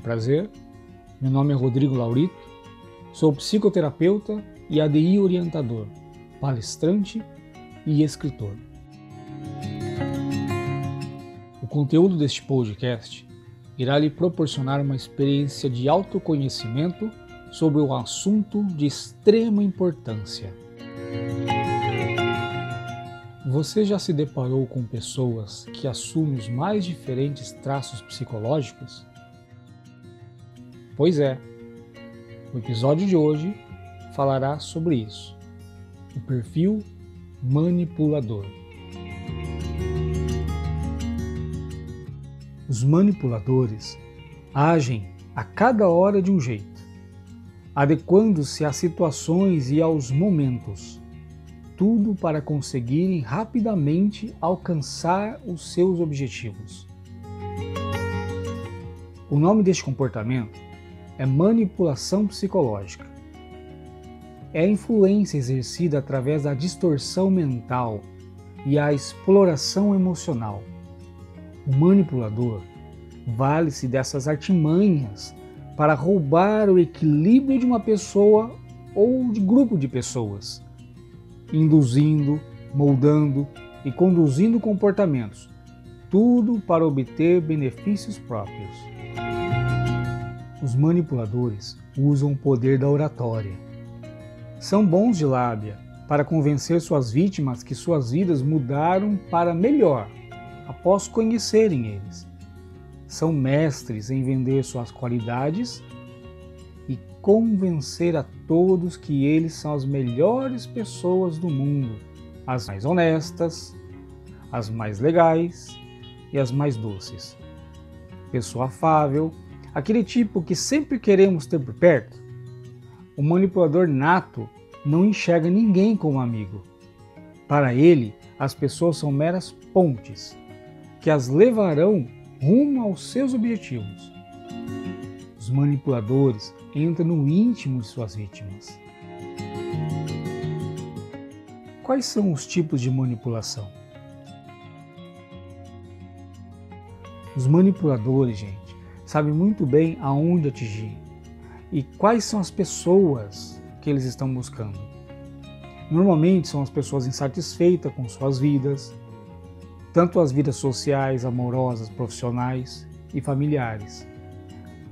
Muito prazer, meu nome é Rodrigo Laurito, sou psicoterapeuta e ADI orientador, palestrante e escritor. O conteúdo deste podcast irá lhe proporcionar uma experiência de autoconhecimento sobre um assunto de extrema importância. Você já se deparou com pessoas que assumem os mais diferentes traços psicológicos? Pois é, o episódio de hoje falará sobre isso: o perfil manipulador. Os manipuladores agem a cada hora de um jeito, adequando-se às situações e aos momentos, tudo para conseguirem rapidamente alcançar os seus objetivos. O nome deste comportamento é manipulação psicológica. É a influência exercida através da distorção mental e a exploração emocional. O manipulador vale-se dessas artimanhas para roubar o equilíbrio de uma pessoa ou de grupo de pessoas, induzindo, moldando e conduzindo comportamentos, tudo para obter benefícios próprios. Os manipuladores usam o poder da oratória. São bons de lábia para convencer suas vítimas que suas vidas mudaram para melhor após conhecerem eles. São mestres em vender suas qualidades e convencer a todos que eles são as melhores pessoas do mundo, as mais honestas, as mais legais e as mais doces. Pessoa afável, aquele tipo que sempre queremos ter por perto. O manipulador nato não enxerga ninguém como amigo. Para ele, as pessoas são meras pontes que as levarão rumo aos seus objetivos. Os manipuladores entram no íntimo de suas vítimas. Quais são os tipos de manipulação? Os manipuladores, gente, sabe muito bem aonde atingir e quais são as pessoas que eles estão buscando. Normalmente são as pessoas insatisfeitas com suas vidas, tanto as vidas sociais, amorosas, profissionais e familiares.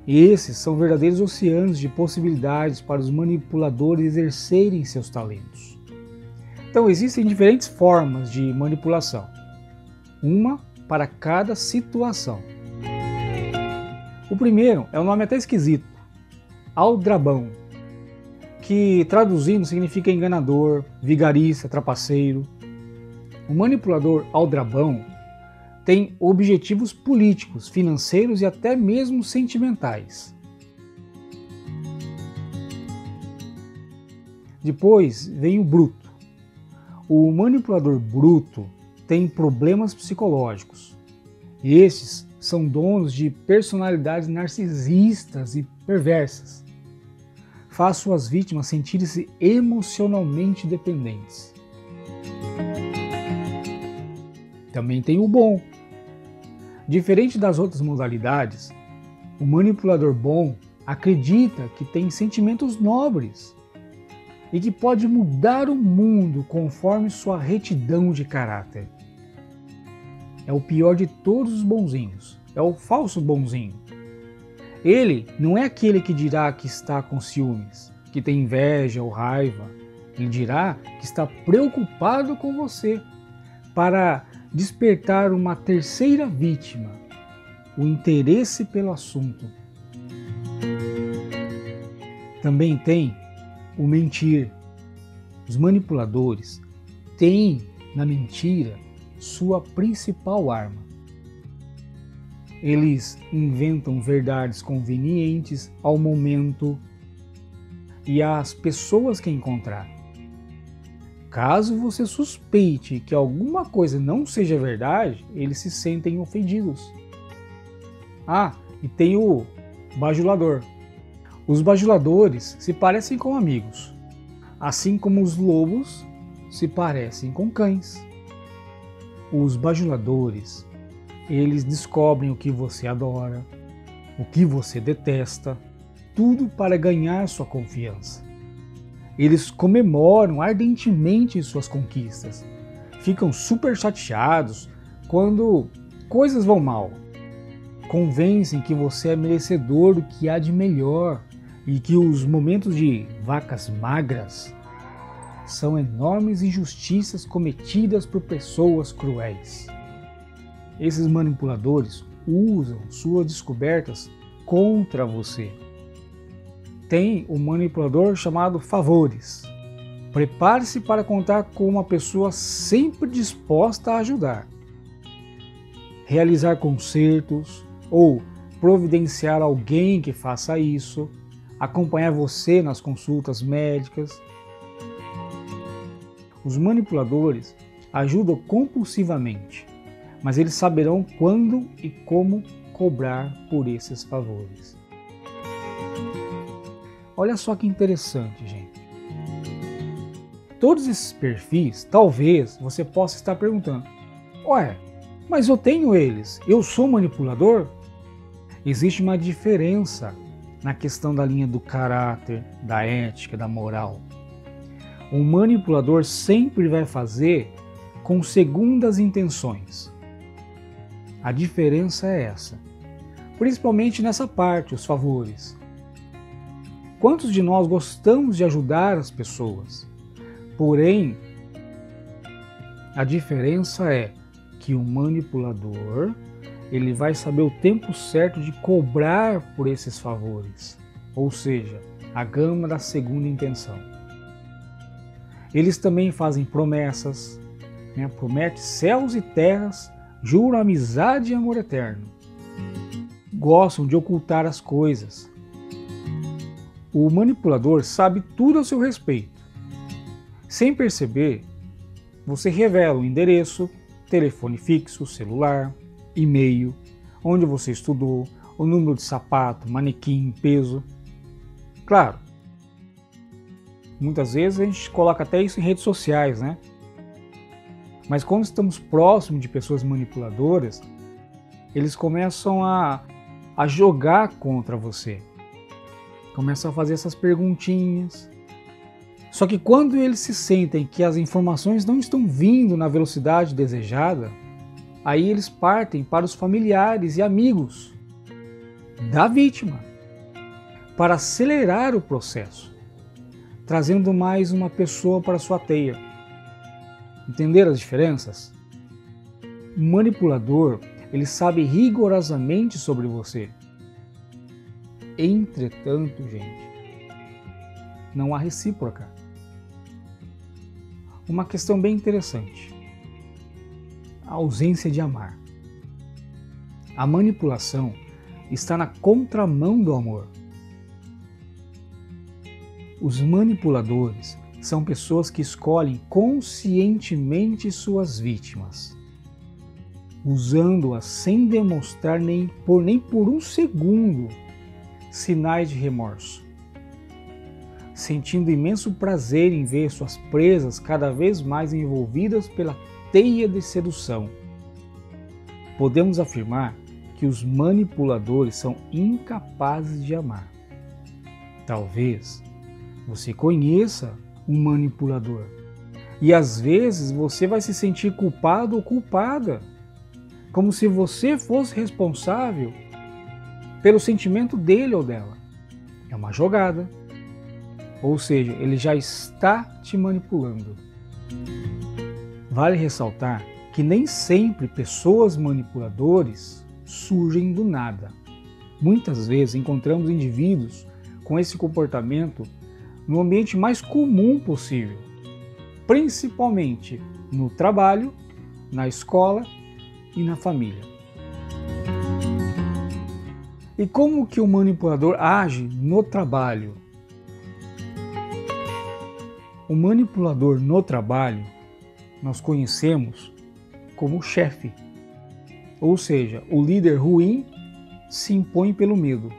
E esses são verdadeiros oceanos de possibilidades para os manipuladores exercerem seus talentos. Então existem diferentes formas de manipulação, uma para cada situação. O primeiro é um nome até esquisito, Aldrabão, que traduzindo significa enganador, vigarista, trapaceiro. O manipulador aldrabão tem objetivos políticos, financeiros e até mesmo sentimentais. Depois vem o bruto. O manipulador bruto tem problemas psicológicos. E esses são donos de personalidades narcisistas e perversas. Faz suas vítimas sentirem-se emocionalmente dependentes. Também tem o bom. Diferente das outras modalidades, o manipulador bom acredita que tem sentimentos nobres e que pode mudar o mundo conforme sua retidão de caráter é o pior de todos os bonzinhos, é o falso bonzinho. Ele não é aquele que dirá que está com ciúmes, que tem inveja ou raiva. Ele dirá que está preocupado com você para despertar uma terceira vítima, o interesse pelo assunto. Também tem o mentir. Os manipuladores têm na mentira sua principal arma. Eles inventam verdades convenientes ao momento e às pessoas que encontrar. Caso você suspeite que alguma coisa não seja verdade, eles se sentem ofendidos. Ah, e tem o bajulador. Os bajuladores se parecem com amigos, assim como os lobos se parecem com cães. Os bajuladores, eles descobrem o que você adora, o que você detesta, tudo para ganhar sua confiança. Eles comemoram ardentemente suas conquistas, ficam super chateados quando coisas vão mal. Convencem que você é merecedor do que há de melhor e que os momentos de vacas magras são enormes injustiças cometidas por pessoas cruéis. Esses manipuladores usam suas descobertas contra você. Tem um manipulador chamado Favores. Prepare-se para contar com uma pessoa sempre disposta a ajudar. Realizar concertos ou providenciar alguém que faça isso, acompanhar você nas consultas médicas. Os manipuladores ajudam compulsivamente mas eles saberão quando e como cobrar por esses favores. Olha só que interessante, gente. Todos esses perfis, talvez você possa estar perguntando: Ué, mas eu tenho eles, eu sou manipulador? Existe uma diferença na questão da linha do caráter, da ética, da moral. O manipulador sempre vai fazer com segundas intenções. A diferença é essa. Principalmente nessa parte, os favores. Quantos de nós gostamos de ajudar as pessoas? Porém, a diferença é que o manipulador, ele vai saber o tempo certo de cobrar por esses favores. Ou seja, a gama da segunda intenção. Eles também fazem promessas, né? promete céus e terras juram amizade e amor eterno. Gostam de ocultar as coisas. O manipulador sabe tudo a seu respeito. Sem perceber, você revela o endereço, telefone fixo, celular, e-mail, onde você estudou, o número de sapato, manequim, peso. Claro, muitas vezes a gente coloca até isso em redes sociais, né? Mas quando estamos próximos de pessoas manipuladoras, eles começam a, a jogar contra você. Começam a fazer essas perguntinhas. Só que quando eles se sentem que as informações não estão vindo na velocidade desejada, aí eles partem para os familiares e amigos da vítima para acelerar o processo, trazendo mais uma pessoa para sua teia. Entender as diferenças? O manipulador, ele sabe rigorosamente sobre você. Entretanto, gente, não há recíproca. Uma questão bem interessante. A ausência de amar. A manipulação está na contramão do amor. Os manipuladores são pessoas que escolhem conscientemente suas vítimas, usando-as sem demonstrar nem por, nem por um segundo sinais de remorso, sentindo imenso prazer em ver suas presas cada vez mais envolvidas pela teia de sedução. Podemos afirmar que os manipuladores são incapazes de amar. Talvez você conheça um manipulador. E às vezes você vai se sentir culpado ou culpada, como se você fosse responsável pelo sentimento dele ou dela. É uma jogada. Ou seja, ele já está te manipulando. Vale ressaltar que nem sempre pessoas manipuladores surgem do nada. Muitas vezes encontramos indivíduos com esse comportamento no ambiente mais comum possível, principalmente no trabalho, na escola e na família. E como que o manipulador age no trabalho? O manipulador no trabalho nós conhecemos como chefe, ou seja, o líder ruim se impõe pelo medo.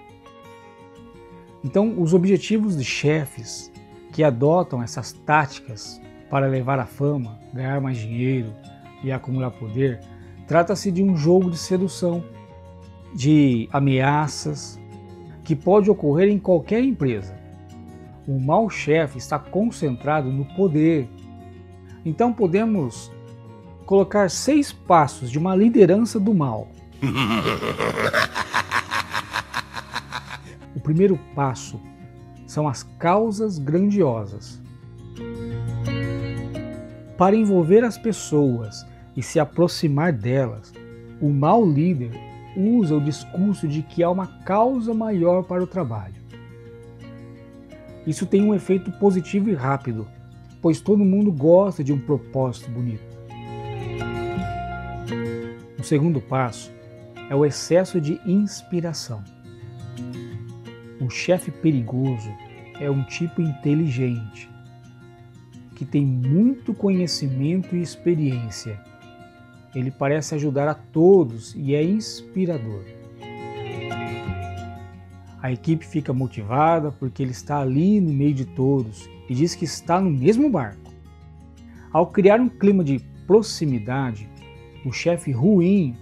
Então, os objetivos de chefes que adotam essas táticas para levar a fama, ganhar mais dinheiro e acumular poder, trata-se de um jogo de sedução. de ameaças que pode ocorrer em qualquer empresa. O mau chefe está concentrado no poder. Então podemos colocar seis passos de uma liderança do mal. O primeiro passo são as causas grandiosas. Para envolver as pessoas e se aproximar delas, o mau líder usa o discurso de que há uma causa maior para o trabalho. Isso tem um efeito positivo e rápido, pois todo mundo gosta de um propósito bonito. O segundo passo é o excesso de inspiração. O chefe perigoso é um tipo inteligente, que tem muito conhecimento e experiência ele parece ajudar a todos e é inspirador. A equipe fica motivada porque ele está ali no meio de todos e diz que está no mesmo barco. Ao criar um clima de proximidade, o chefe ruim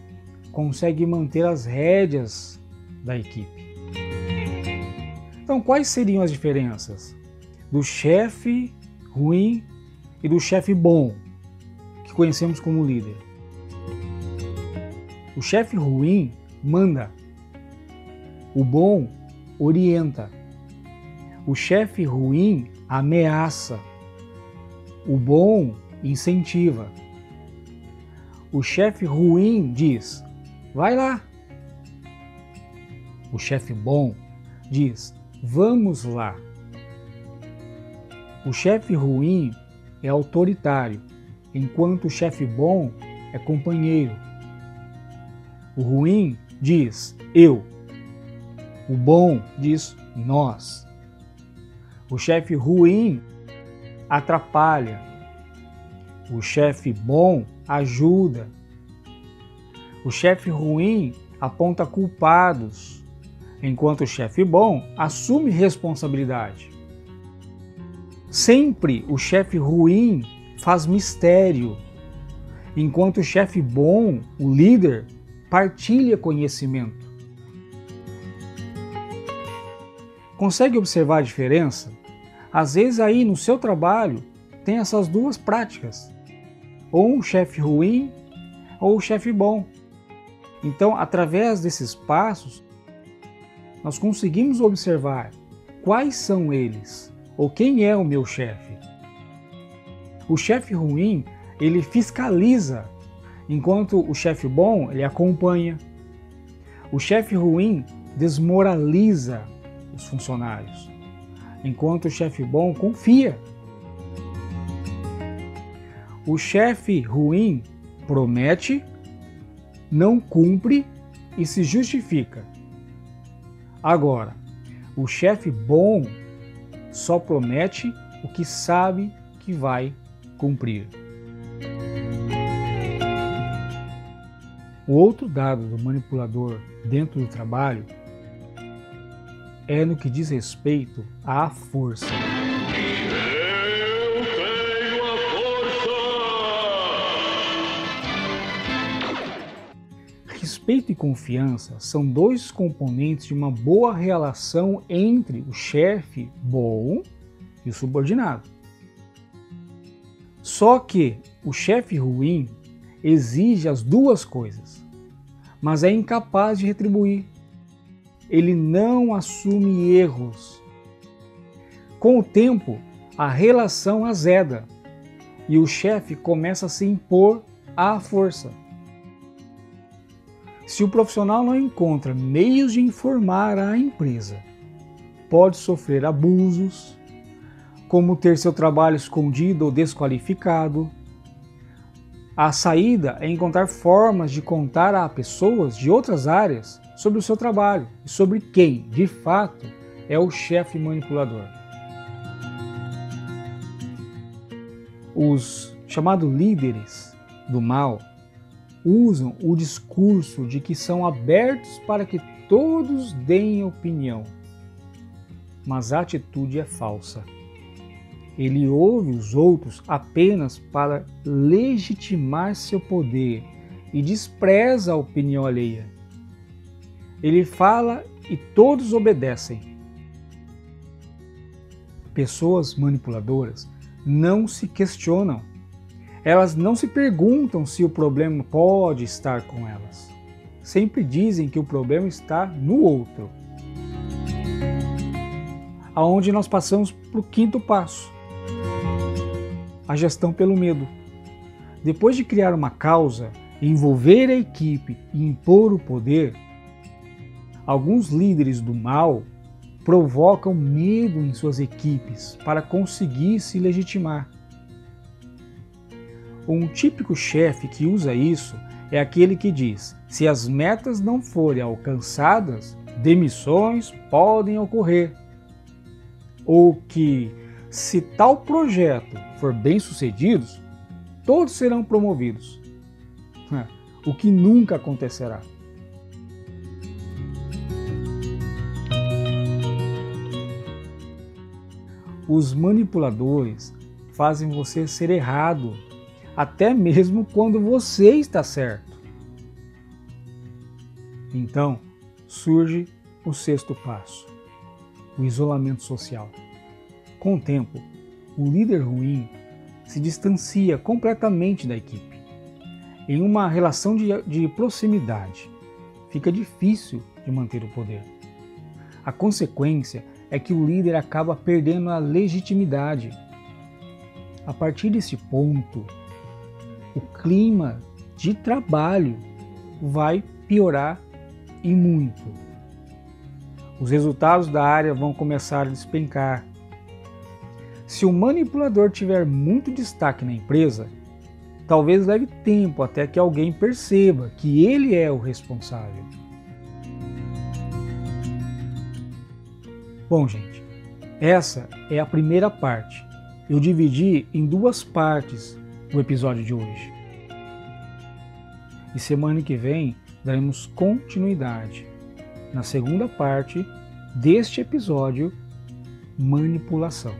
consegue manter as rédeas da equipe. Então, quais seriam as diferenças do chefe ruim e do chefe bom, que conhecemos como líder? O chefe ruim manda. O bom orienta. O chefe ruim ameaça. O bom incentiva. O chefe ruim diz: vai lá. O chefe bom diz: vamos lá. O chefe ruim é autoritário, enquanto o chefe bom é companheiro. O ruim diz eu. O bom diz nós. O chefe ruim atrapalha. O chefe bom ajuda. O chefe ruim aponta culpados, enquanto o chefe bom assume responsabilidade. Sempre o chefe ruim faz mistério, enquanto o chefe bom, o líder, partilha conhecimento. Consegue observar a diferença? Às vezes aí no seu trabalho tem essas duas práticas. Ou um chefe ruim ou um chefe bom. Então, através desses passos, nós conseguimos observar quais são eles ou quem é o meu chefe. O chefe ruim, ele fiscaliza enquanto o chefe bom ele acompanha. O chefe ruim desmoraliza os funcionários, enquanto o chefe bom confia. O chefe ruim promete, não cumpre e se justifica. Agora, o chefe bom só promete o que sabe que vai cumprir. O outro dado do manipulador dentro do trabalho é no que diz respeito à força. Respeito e confiança são dois componentes de uma boa relação entre o chefe bom e o subordinado. Só que o chefe ruim exige as duas coisas, mas é incapaz de retribuir. Ele não assume erros. Com o tempo, a relação azeda e o chefe começa a se impor à força. Se o profissional não encontra meios de informar a empresa, pode sofrer abusos, como ter seu trabalho escondido ou desqualificado, a saída é encontrar formas de contar a pessoas de outras áreas sobre o seu trabalho e sobre quem, de fato, é o chefe manipulador. Os chamados líderes do mal usam o discurso de que são abertos para que todos deem opinião, mas a atitude é falsa. Ele ouve os outros apenas para legitimar seu poder e despreza a opinião alheia. Ele fala e todos obedecem. Pessoas manipuladoras não se questionam. Elas não se perguntam se o problema pode estar com elas. Sempre dizem que o problema está no outro. Aonde nós passamos para o quinto passo: a gestão pelo medo. Depois de criar uma causa, envolver a equipe e impor o poder, alguns líderes do mal provocam medo em suas equipes para conseguir se legitimar. Um típico chefe que usa isso é aquele que diz: se as metas não forem alcançadas, demissões podem ocorrer. Ou que, se tal projeto for bem sucedido, todos serão promovidos. O que nunca acontecerá. Os manipuladores fazem você ser errado, até mesmo quando você está certo. Então, surge o sexto passo: o isolamento social. Com o tempo, o líder ruim se distancia completamente da equipe. Em uma relação de, de proximidade, fica difícil de manter o poder. A consequência é que o líder acaba perdendo a legitimidade. A partir desse ponto, o clima de trabalho vai piorar e muito. Os resultados da área vão começar a despencar. Se o manipulador tiver muito destaque na empresa, talvez leve tempo até que alguém perceba que ele é o responsável. Bom, gente, essa é a primeira parte. Eu dividi em duas partes o episódio de hoje. E semana que vem daremos continuidade na segunda parte deste episódio Manipulação.